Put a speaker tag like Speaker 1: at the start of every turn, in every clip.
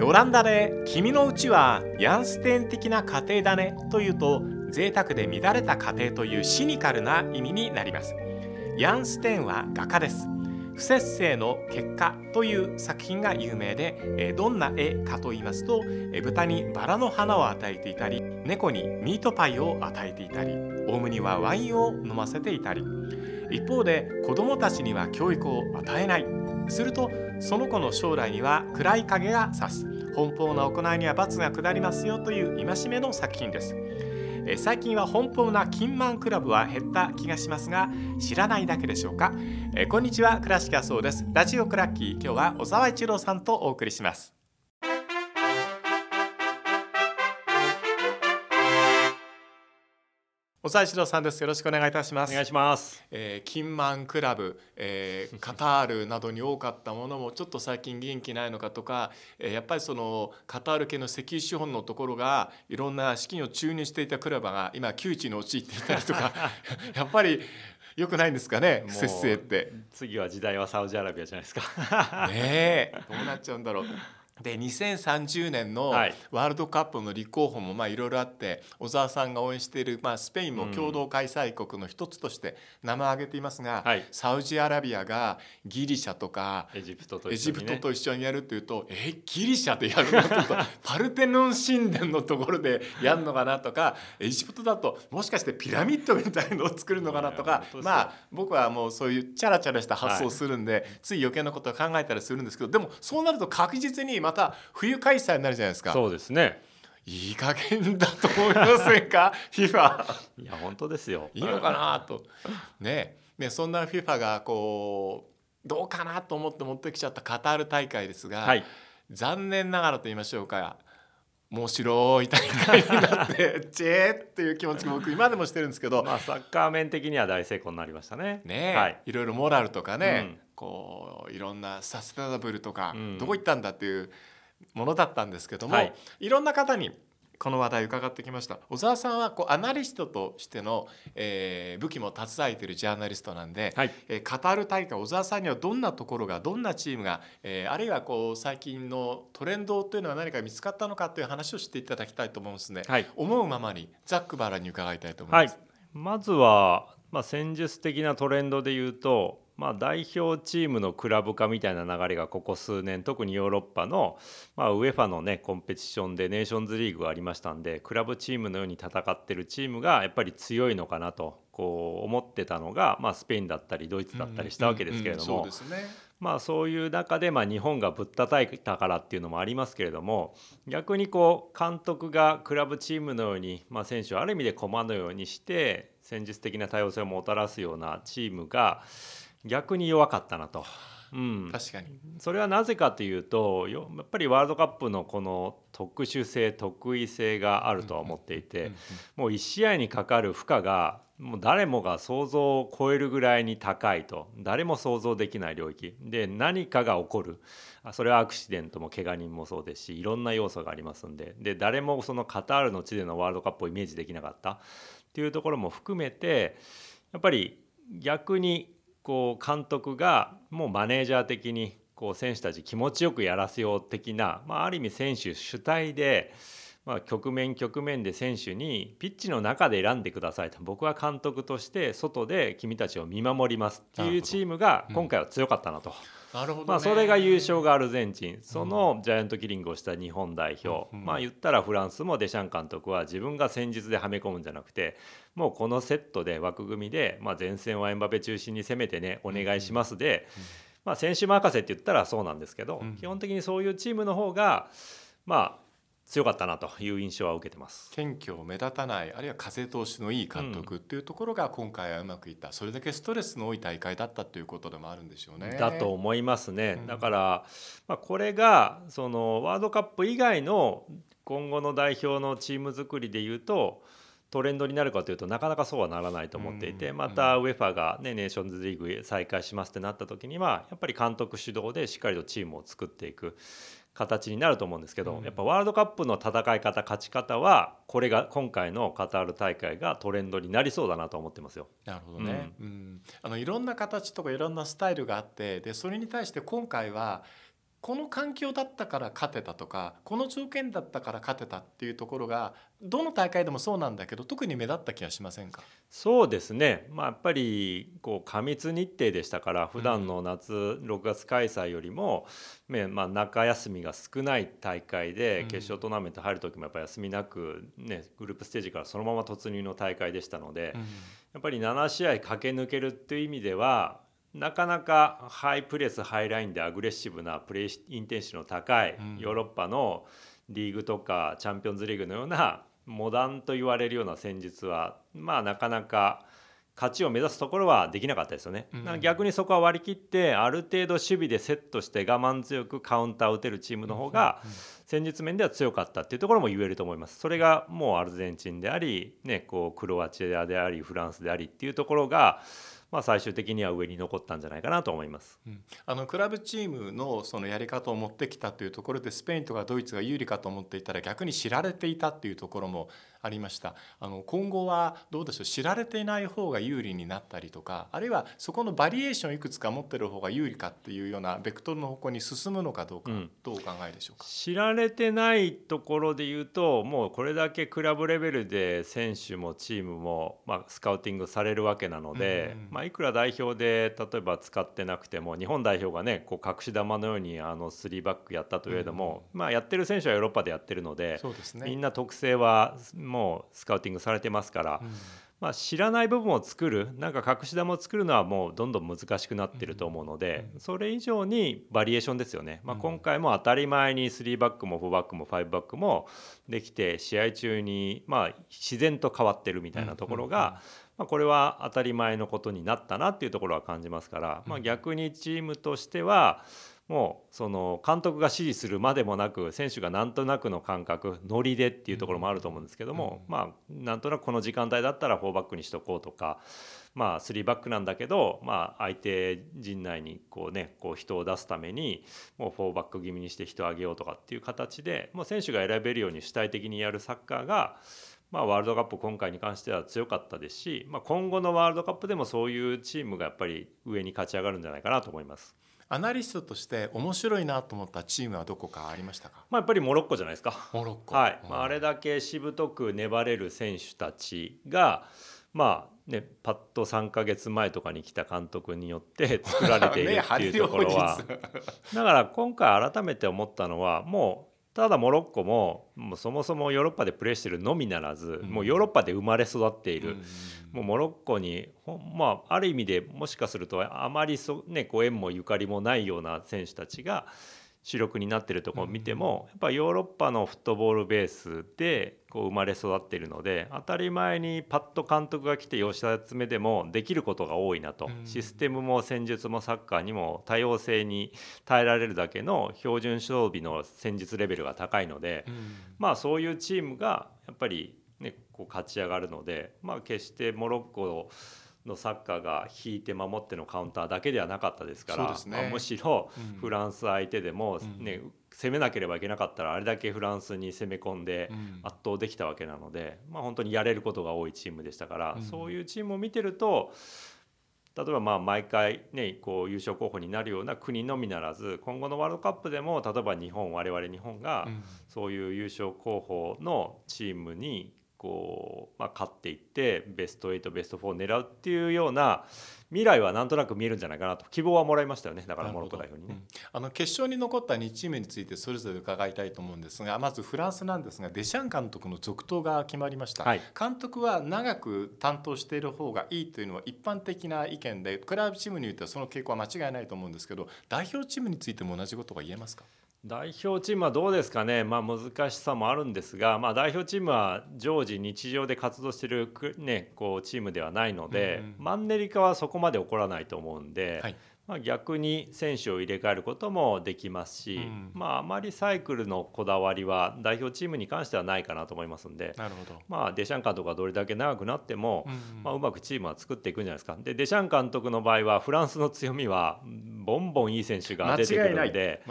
Speaker 1: オランダで「君のうちはヤンステン的な家庭だね」というと贅沢で乱れた家庭というシニカルな意味になります。ヤンステンは画家です。不節制の結果という作品が有名でどんな絵かと言いますと豚にバラの花を与えていたり猫にミートパイを与えていたりオウムにはワインを飲ませていたり。一方で子どもたちには教育を与えない。するとその子の将来には暗い影が差す。奔放な行いには罰が下りますよという戒めの作品です。最近は奔放な金満クラブは減った気がしますが知らないだけでしょうか？こんにちは倉敷そうです。ラジオクラッキー今日は小沢一郎さんとお送りします。小沢一郎さんです。よろしくお願いいたします。
Speaker 2: お願いします。
Speaker 1: えー、金満クラブ、えー、カタールなどに多かったものもちょっと最近元気ないのかとか、えー、やっぱりそのカタール系の石油資本のところがいろんな資金を注入していたクラブが今窮地に陥っていたりとか、やっぱりよくないんですかね、節制って。
Speaker 2: 次は時代はサウジアラビアじゃないですか。
Speaker 1: ねえ、どうなっちゃうんだろう。で2030年のワールドカップの立候補もいろいろあって小沢さんが応援している、まあ、スペインも共同開催国の一つとして名前を挙げていますが、はい、サウジアラビアがギリシャとかエジプトと一緒に、ね,、と一緒にやるっていうとえギリシャでやるの？と。パルテノン神殿のところでやるのかなとかエジプトだともしかしてピラミッドみたいのを作るのかなとかまあ僕はもうそういうチャラチャラした発想をするんで、はい、つい余計なことを考えたりするんですけどでもそうなると確実にままた冬開催になるじゃないですか。
Speaker 2: そうですね。
Speaker 1: いい加減だと思いませんか？FIFA
Speaker 2: いや本当ですよ。
Speaker 1: いいのかなと。ね。ねそんな FIFA がこうどうかなと思って持ってきちゃったカタール大会ですが、はい、残念ながらと言いましょうか面白い大会になって チェーっていう気持ちが僕今でもしてるんですけど、
Speaker 2: まあ、サッカー面的には大成功になりましたね。
Speaker 1: ね、はい、いろいろモラルとかね、うんこういろんなサステナブルとか、どこ行ったんだっていうものだったんですけども、はい、いろんな方にこの話題伺ってきました。小沢さんはこうアナリストとしての、えー、武器も携えているジャーナリストなんで、はい、えー、カタール大会小沢さんにはどんなところがどんなチームが、えー、あるいはこう最近のトレンドというのは何か見つかったのかという話をしていただきたいと思うんですね、はい、思うままにザックバラに伺いたいと思います。はい、
Speaker 2: まずは、まあ、戦術的なトレンドで言うとまあ、代表チームのクラブ化みたいな流れがここ数年特にヨーロッパの、まあ、ウェファのねコンペティションでネーションズリーグがありましたんでクラブチームのように戦ってるチームがやっぱり強いのかなとこう思ってたのが、まあ、スペインだったりドイツだったりしたわけですけれども。まあそういう中でまあ日本がぶったたいたからっていうのもありますけれども逆にこう監督がクラブチームのようにまあ選手をある意味で駒のようにして戦術的な多様性をもたらすようなチームが逆に弱かったなと。
Speaker 1: うん、確かに。
Speaker 2: それはなぜかというとやっぱりワールドカップのこの特殊性特異性があるとは思っていて、もう1試合にかかる負荷がもう誰もが想像を超えるぐらいに高いと。誰も想像できない領域。で何かが起こる。それはアクシデントも怪我人もそうですしいろんな要素がありますんで。で誰もそのカタールの地でのワールドカップをイメージできなかったっていうところも含めてやっぱり逆にこう監督がもうマネージャー的にこう選手たち気持ちよくやらせよう的な、まあ、ある意味選手主体で、まあ、局面局面で選手にピッチの中で選んでくださいと。僕は監督として外で君たちを見守りますっていうチームが今回は強かったなと。
Speaker 1: なるほど、ね、
Speaker 2: まあ、それが優勝がアルゼンチン。そのジャイアントキリングをした日本代表、うん、まあ言ったらフランスもデシャン監督は自分が戦術ではめ込むんじゃなくてもうこのセットで枠組みで、まあ、前線はエンバペ中心に攻めてねお願いしますで、まあ、選手任せって言ったらそうなんですけど、基本的にそういうチームの方がまあ強かったなという印象は受けてます
Speaker 1: 謙虚目立たないあるいは風通しのいい監督っていうところが今回はうまくいった、うん、それだけストレスの多い大会だったということでもあるんでしょうね。
Speaker 2: だと思いますね。うん、だから、まあ、これがそのワールドカップ以外の今後の代表のチーム作りでいうとトレンドになるかというとなかなかそうはならないと思っていてまた UEFA が、ね、ネーションズリーグ再開しますってなった時にはやっぱり監督主導でしっかりとチームを作っていく形になると思うんですけど、うん、やっぱワールドカップの戦い方勝ち方はこれが今回のカタール大会がトレンドになりそうだなと思ってますよ。
Speaker 1: なるほどね、うん、うん、あのいろんな形とかいろんなスタイルがあってでそれに対して今回はこの環境だったから勝てたとかこの条件だったから勝てたっていうところがどの大会でもそうなんだけど特に目立った気がしませんか？
Speaker 2: そうですね、まあ、やっぱりこう過密日程でしたから普段の夏、6月開催よりも、まあ、中休みが少ない大会で決勝トーナメント入る時もやっぱ休みなく、ね、グループステージからそのまま突入の大会でしたので、やっぱり7試合駆け抜けるっていう意味ではなかなかハイプレスハイラインでアグレッシブなプレイインテンシティの高いヨーロッパのリーグとかチャンピオンズリーグのようなモダンと言われるような戦術はまあなかなか勝ちを目指すところはできなかったですよね、うん、逆にそこは割り切ってある程度守備でセットして我慢強くカウンターを打てるチームの方が戦術面では強かったっていうところも言えると思います。それがもうアルゼンチンであり、ね、こうクロアチアでありフランスでありっていうところがまあ、最終的には上に残ったんじゃないかなと思います、
Speaker 1: うん、あのクラブチームのそのやり方を持ってきたというところでスペインとかドイツが有利かと思っていたら逆に知られていたっていうところもありました。あの今後はどうでしょう知られていない方が有利になったりとかあるいはそこのバリエーションいくつか持ってる方が有利かっていうようなベクトルの方向に進むのかどうか、うん、どうお考えでしょうか？
Speaker 2: 知られてないところで言うともうこれだけクラブレベルで選手もチームも、まあ、スカウティングされるわけなので、うん、まあ、いくら代表で例えば使ってなくても日本代表がねこう隠し玉のようにあの3バックやったといえども、うん、まあ、やってる選手はヨーロッパでやってるので、ね、みんな特性はもうスカウティングされてますから、うん、まあ、知らない部分を作るなんか隠し玉を作るのはもうどんどん難しくなってると思うので、うん、それ以上にバリエーションですよね、まあ、今回も当たり前に3バックも4バックも5バックもできて試合中にまあ自然と変わってるみたいなところが、まあ、これは当たり前のことになったなっていうところは感じますから、まあ、逆にチームとしては、もうその監督が指示するまでもなく選手がなんとなくの感覚ノリでっていうところもあると思うんですけども、まあなんとなくこの時間帯だったら4バックにしとこうとかまあ3バックなんだけど、まあ、相手陣内にこうねこう人を出すためにもう4バック気味にして人を上げようとかっていう形でもう選手が選べるように主体的にやるサッカーがまあ、ワールドカップ今回に関しては強かったですし、まあ、今後のワールドカップでもそういうチームがやっぱり上に勝ち上がるんじゃないかなと思います。
Speaker 1: アナリストとして面白いなと思ったチームはどこかありましたか、
Speaker 2: まあ、やっぱりモロッコじゃないですか。
Speaker 1: モロッコ、
Speaker 2: はい。まあ、あれだけしぶとく粘れる選手たちが、まあね、パッと3か月前とかに来た監督によって作られているっていうところは。だから今回改めて思ったのはもうただモロッコももうそもそもヨーロッパでプレーしてるのみならず、うん、もうヨーロッパで生まれ育っている、うん、もうモロッコにまあ、ある意味でもしかするとあまりそ、ね、こう縁もゆかりもないような選手たちが主力になってるところを見ても、やっぱヨーロッパのフットボールベースでこう生まれ育っているので当たり前にパッと監督が来て吉田詰めでもできることが多いなと、システムも戦術もサッカーにも多様性に耐えられるだけの標準装備の戦術レベルが高いので、まあそういうチームがやっぱり、ね、こう勝ち上がるので、まあ、決してモロッコのサッカーが引いて守ってのカウンターだけではなかったですから、ね。まあ、むしろフランス相手でもね、うん、攻めなければいけなかったらあれだけフランスに攻め込んで圧倒できたわけなので、まあ、本当にやれることが多いチームでしたから、うん、そういうチームを見てると例えばまあ毎回ねこう優勝候補になるような国のみならず今後のワールドカップでも例えば日本我々日本がそういう優勝候補のチームにこう、まあ、勝っていってベスト8ベスト4を狙うっていうような未来はなんとなく見えるんじゃないかなと。希望はもらいましたよね。だからモロッコ代表にね、うん、
Speaker 1: あの決勝に残った2チームについてそれぞれ伺いたいと思うんですがまずフランスなんですがデシャン監督の続投が決まりました、はい、監督は長く担当している方がいいというのは一般的な意見でクラブチームにおいてはその傾向は間違いないと思うんですけど代表チームについても同じことが言えますか？
Speaker 2: 代表チームはどうですかね、まあ、難しさもあるんですが、まあ、代表チームは常時日常で活動している、ね、こうチームではないので、うんうん、マンネリ化はそこまで起こらないと思うんで、はい、まあ、逆に選手を入れ替えることもできますし、うん、まあ、あまりサイクルのこだわりは代表チームに関してはないかなと思いますんで
Speaker 1: なるほど、
Speaker 2: まあ、デシャン監督がどれだけ長くなっても、うんうん。まあ、うまくチームは作っていくんじゃないですか。でデシャン監督の場合はフランスの強みはボンボンいい選手が出てくるので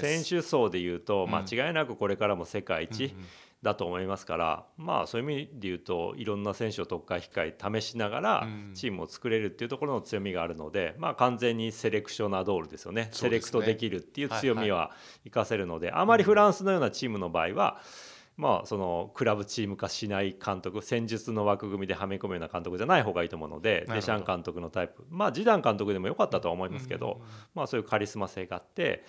Speaker 2: 選手層でいうと間違いなくこれからも世界一。うんうんだと思いますからまあそういう意味で言うといろんな選手を特会控え試しながらチームを作れるっていうところの強みがあるので、まあ完全にセレクショナドールですよね、ね、セレクトできるっていう強みは生かせるので、はいはい、あまりフランスのようなチームの場合は、まあ、そのクラブチーム化しない監督戦術の枠組みではめ込むような監督じゃない方がいいと思うのでデシャン監督のタイプ。まあジダン監督でも良かったとは思いますけど、まあ、そういうカリスマ性があって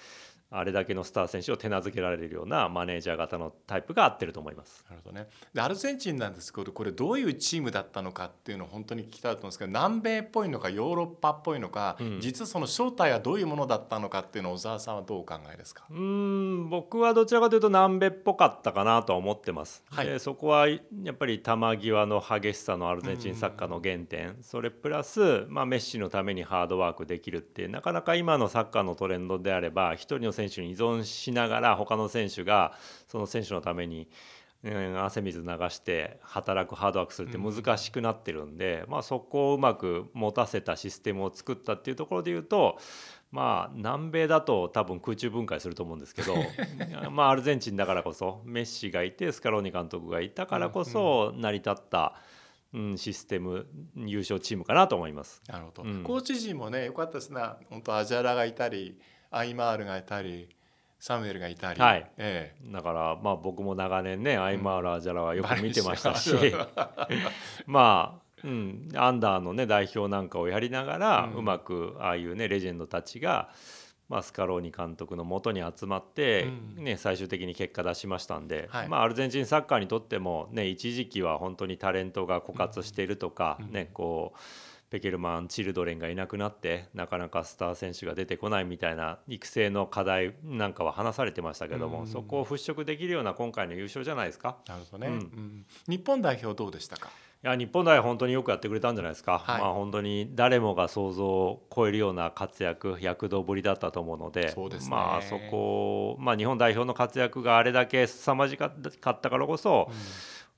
Speaker 2: あれだけのスター選手を手なずけられるようなマネージャー型のタイプが合ってると思います。
Speaker 1: なるほどね。でアルゼンチンなんですけどこれどういうチームだったのかっていうのを本当に聞きたいと思うんですけど南米っぽいのかヨーロッパっぽいのか、うん、実はその正体はどういうものだったのかっていうのを小沢さんはどうお考えですか？
Speaker 2: うん僕はどちらかというと南米っぽかったかなとは思ってます。はい、でそこはやっぱり球際の激しさのアルゼンチンサッカーの原点それプラス、まあ、メッシのためにハードワークできるってなかなか今のサッカーのトレンドであれば一人の選手に依存ししながら他の選手がその選手のために、うん、汗水流して働くハードワークするって難しくなってるんで、うん、まあ、そこをうまく持たせたシステムを作ったっていうところで言うとまあ南米だと多分空中分解すると思うんですけど まあアルゼンチンだからこそメッシがいてスカローニ監督がいたからこそ成り立った、うん、システム優勝チームかなと思います。
Speaker 1: なるほど、うん、コーチ陣もね良かったですね本当アジャラがいたりアイマールがいたりサムエルがいたり、
Speaker 2: はい。ええ、だからまあ僕も長年ね、アイマーラージャラはよく見てましたし、まあうん、アンダーの、ね、代表なんかをやりながら、うん、うまくああいうねレジェンドたちが、まあ、スカローニ監督のもとに集まって、うん、ね、最終的に結果出しましたんで、はい、まあ、アルゼンチンサッカーにとっても、ね、一時期は本当にタレントが枯渇しているとか、うん、ねこうペケルマンチルドレンがいなくなってなかなかスター選手が出てこないみたいな育成の課題なんかは話されてましたけども、そこを払拭できるような今回の優勝じゃないですか？
Speaker 1: なるほどね、うん、日本代表どうでしたか？
Speaker 2: いや日本代表本当によくやってくれたんじゃないですか、はい、まあ、本当に誰もが想像を超えるような活躍躍動ぶりだったと思うので
Speaker 1: そうです、
Speaker 2: ね、まあ、そこ、まあ、日本代表の活躍があれだけ凄まじかったからこそ、うん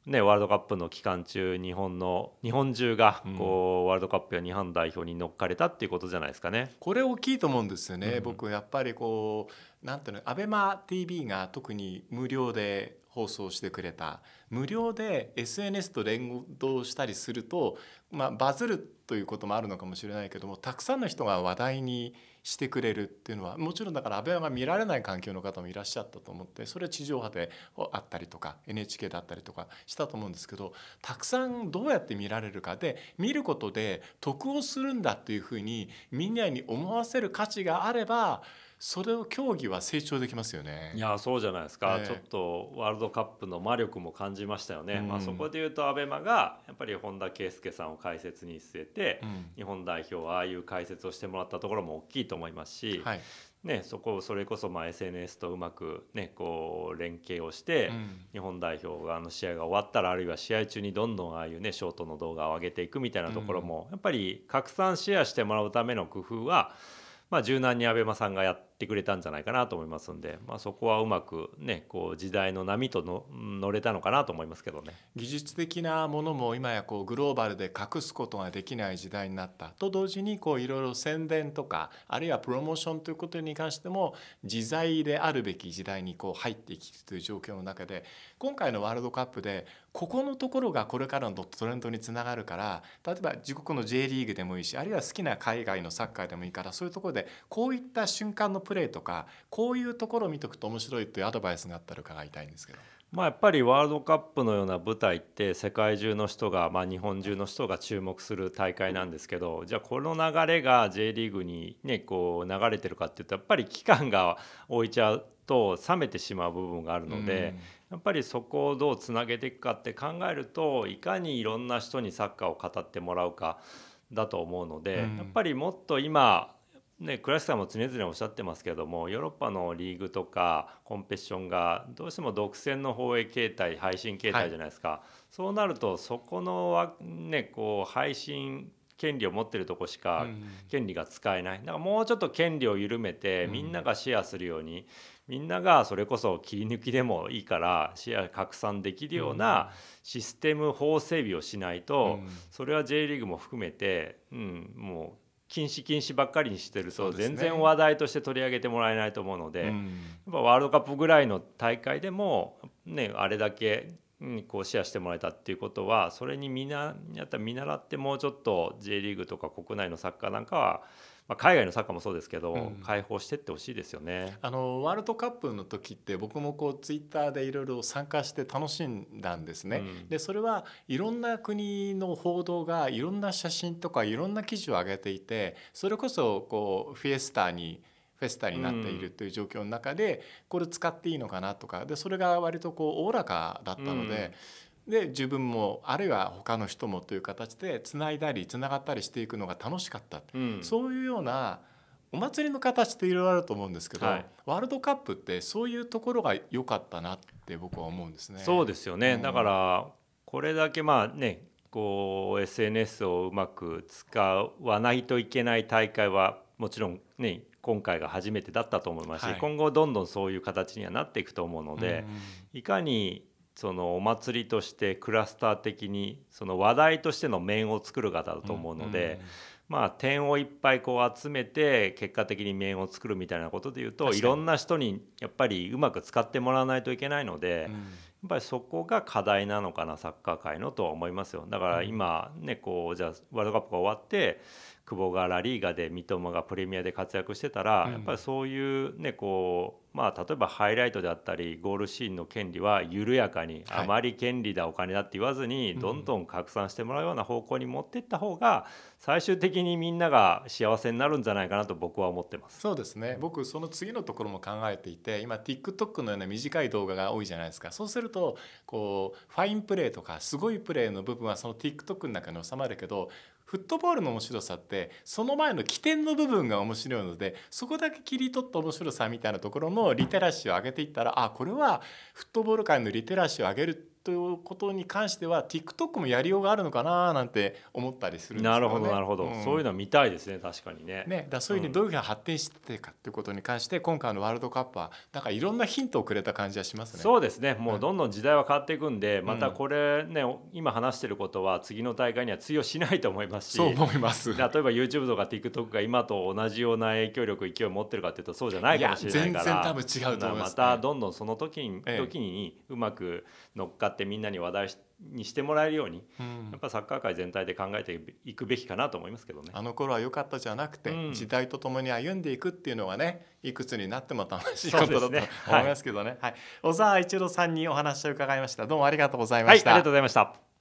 Speaker 2: ね、ワールドカップの期間中日本の日本中がこう、うん、ワールドカップや日本代表に乗っかれたっていうことじゃないですかね。
Speaker 1: これ大きいと思うんですよね、うん、僕やっぱりこうなんていうのアベマ t v が特に無料で放送してくれた。無料で SNS と連動したりすると、まあ、バズるということもあるのかもしれないけどもたくさんの人が話題にしてくれるっていうのはもちろんだから安倍が見られない環境の方もいらっしゃったと思ってそれは地上波であったりとか NHK だったりとかしたと思うんですけどたくさんどうやって見られるかで見ることで得をするんだっていうふうにみんなに思わせる価値があればそれを競技は成長できますよね。
Speaker 2: いやそうじゃないですか、えー、ちょっとワールドカップの魔力も感じましたよね。うん、まあ、そこで言うとアベマがやっぱり本田圭佑さんを解説に据えて、うん、日本代表はああいう解説をしてもらったところも大きいと思いますし、はい、ね、そこをそれこそまあ SNS とうまく、ね、こう連携をして、うん、日本代表があの試合が終わったらあるいは試合中にどんどんああいうねショートの動画を上げていくみたいなところも、やっぱり拡散シェアしてもらうための工夫はまあ、柔軟に ABEMA さんがやってくれたんじゃないかなと思いますんで、まあ、そこはうまくねこう時代の波との乗れたのかなと思いますけどね。
Speaker 1: 技術的なものも今やこうグローバルで隠すことができない時代になった。と同時にいろいろ宣伝とかあるいはプロモーションということに関しても自在であるべき時代にこう入ってきているという状況の中で今回のワールドカップでここのところがこれからのトレンドにつながるから例えば自国の J リーグでもいいしあるいは好きな海外のサッカーでもいいからそういうところでこういった瞬間のプレーとかこういうところを見とくと面白いというアドバイスがあったら伺いたいんですけど。
Speaker 2: まあ、やっぱりワールドカップのような舞台って世界中の人が、まあ、日本中の人が注目する大会なんですけどじゃあこの流れが J リーグに、ね、こう流れてるかっていうとやっぱり期間が置いちゃうと冷めてしまう部分があるので、やっぱりそこをどうつなげていくかって考えるといかにいろんな人にサッカーを語ってもらうかだと思うので、やっぱりもっと今ね、倉石さんも常々おっしゃってますけどもヨーロッパのリーグとかコンペティションがどうしても独占の放映形態配信形態じゃないですか、はい、そうなるとそこの、ね、こう配信権利を持ってるとこしか権利が使えない、だからもうちょっと権利を緩めてみんながシェアするように、みんながそれこそ切り抜きでもいいからシェア拡散できるようなシステム法整備をしないと、それは J リーグも含めて、うん、もう禁止禁止ばっかりにしてると全然話題として取り上げてもらえないと思うので、やっぱワールドカップぐらいの大会でもねあれだけにこうシェアしてもらえたっていうことはそれにみんなやったら見習ってもうちょっと J リーグとか国内のサッカーなんかはまあ、海外のサッカーもそうですけど、うん、開放してってほしいですよね
Speaker 1: あのワールドカップの時って僕もこうツイッターでいろいろ参加して楽しんだんですね。うん、でそれはいろんな国の報道がいろんな写真とかいろんな記事を上げていてそれこそこうフィエスタにフェスタになっているという状況の中で、これ使っていいのかなとかでそれが割とこうおおらかだったので。で自分もあるいは他の人もという形でつないだりつながったりしていくのが楽しかった、うん、そういうようなお祭りの形っていろいろあると思うんですけど、はい、ワールドカップってそういうところが良かったなって僕は思うんですね。
Speaker 2: そうですよね、うん、だからこれだけまあねこう SNS をうまく使わないといけない大会はもちろんね今回が初めてだったと思いますし、はい、今後どんどんそういう形にはなっていくと思うので、うん、いかにそのお祭りとしてクラスター的にその話題としての面を作る方だと思うので、まあ点をいっぱいこう集めて結果的に面を作るみたいなことでいうといろんな人にやっぱりうまく使ってもらわないといけないので、やっぱりそこが課題なのかなサッカー界のとは思いますよ。だから今ねこうじゃあワールドカップが終わって久保がラリーガで三笘がプレミアで活躍してたら、やっぱりそういうねこうまあ、例えばハイライトであったりゴールシーンの権利は緩やかに、あまり権利だお金だって言わずにどんどん拡散してもらうような方向に持っていった方が最終的にみんなが幸せになるんじゃないかなと僕は思ってます。
Speaker 1: そうですね。僕その次のところも考えていて今 TikTok のような短い動画が多いじゃないですか。そうするとこうファインプレーとかすごいプレーの部分はその TikTok の中に収まるけどフットボールの面白さってその前の起点の部分が面白いのでそこだけ切り取った面白さみたいなところのリテラシーを上げていったらあこれはフットボール界のリテラシーを上げるということに関しては TikTok もやりようがあるのかななんて思ったりするんですよ
Speaker 2: ね。なるほどなるほど、うん、そういうのは見たいですね確かにね。
Speaker 1: ねだそういうふうにどういうふうに発展していかということに関して、今回のワールドカップはなんかいろんなヒントをくれた感じはしますね。
Speaker 2: そうですね。もうどんどん時代は変わっていくんで、またこれね今話してることは次の大会には通用しないと思いますし
Speaker 1: そう思います。例えば
Speaker 2: YouTube とか TikTok が今と同じような影響力勢いを持ってるかというとそうじゃないかもしれないから。
Speaker 1: 全然多分違うと思います、
Speaker 2: ね、またどんどんその時に,、時にうまく乗っかってみんなに話題にしてもらえるように、うん、やっぱサッカー界全体で考えていくべきかなと思いますけどね。
Speaker 1: あの頃は良かったじゃなくて、うん、時代とともに歩んでいくっていうのがねいくつになっても楽しいことだと思いますけどね。はい、はい、小沢一郎さんにお話を伺いました。どうもありがとうございました。
Speaker 2: はい、ありがとうございました。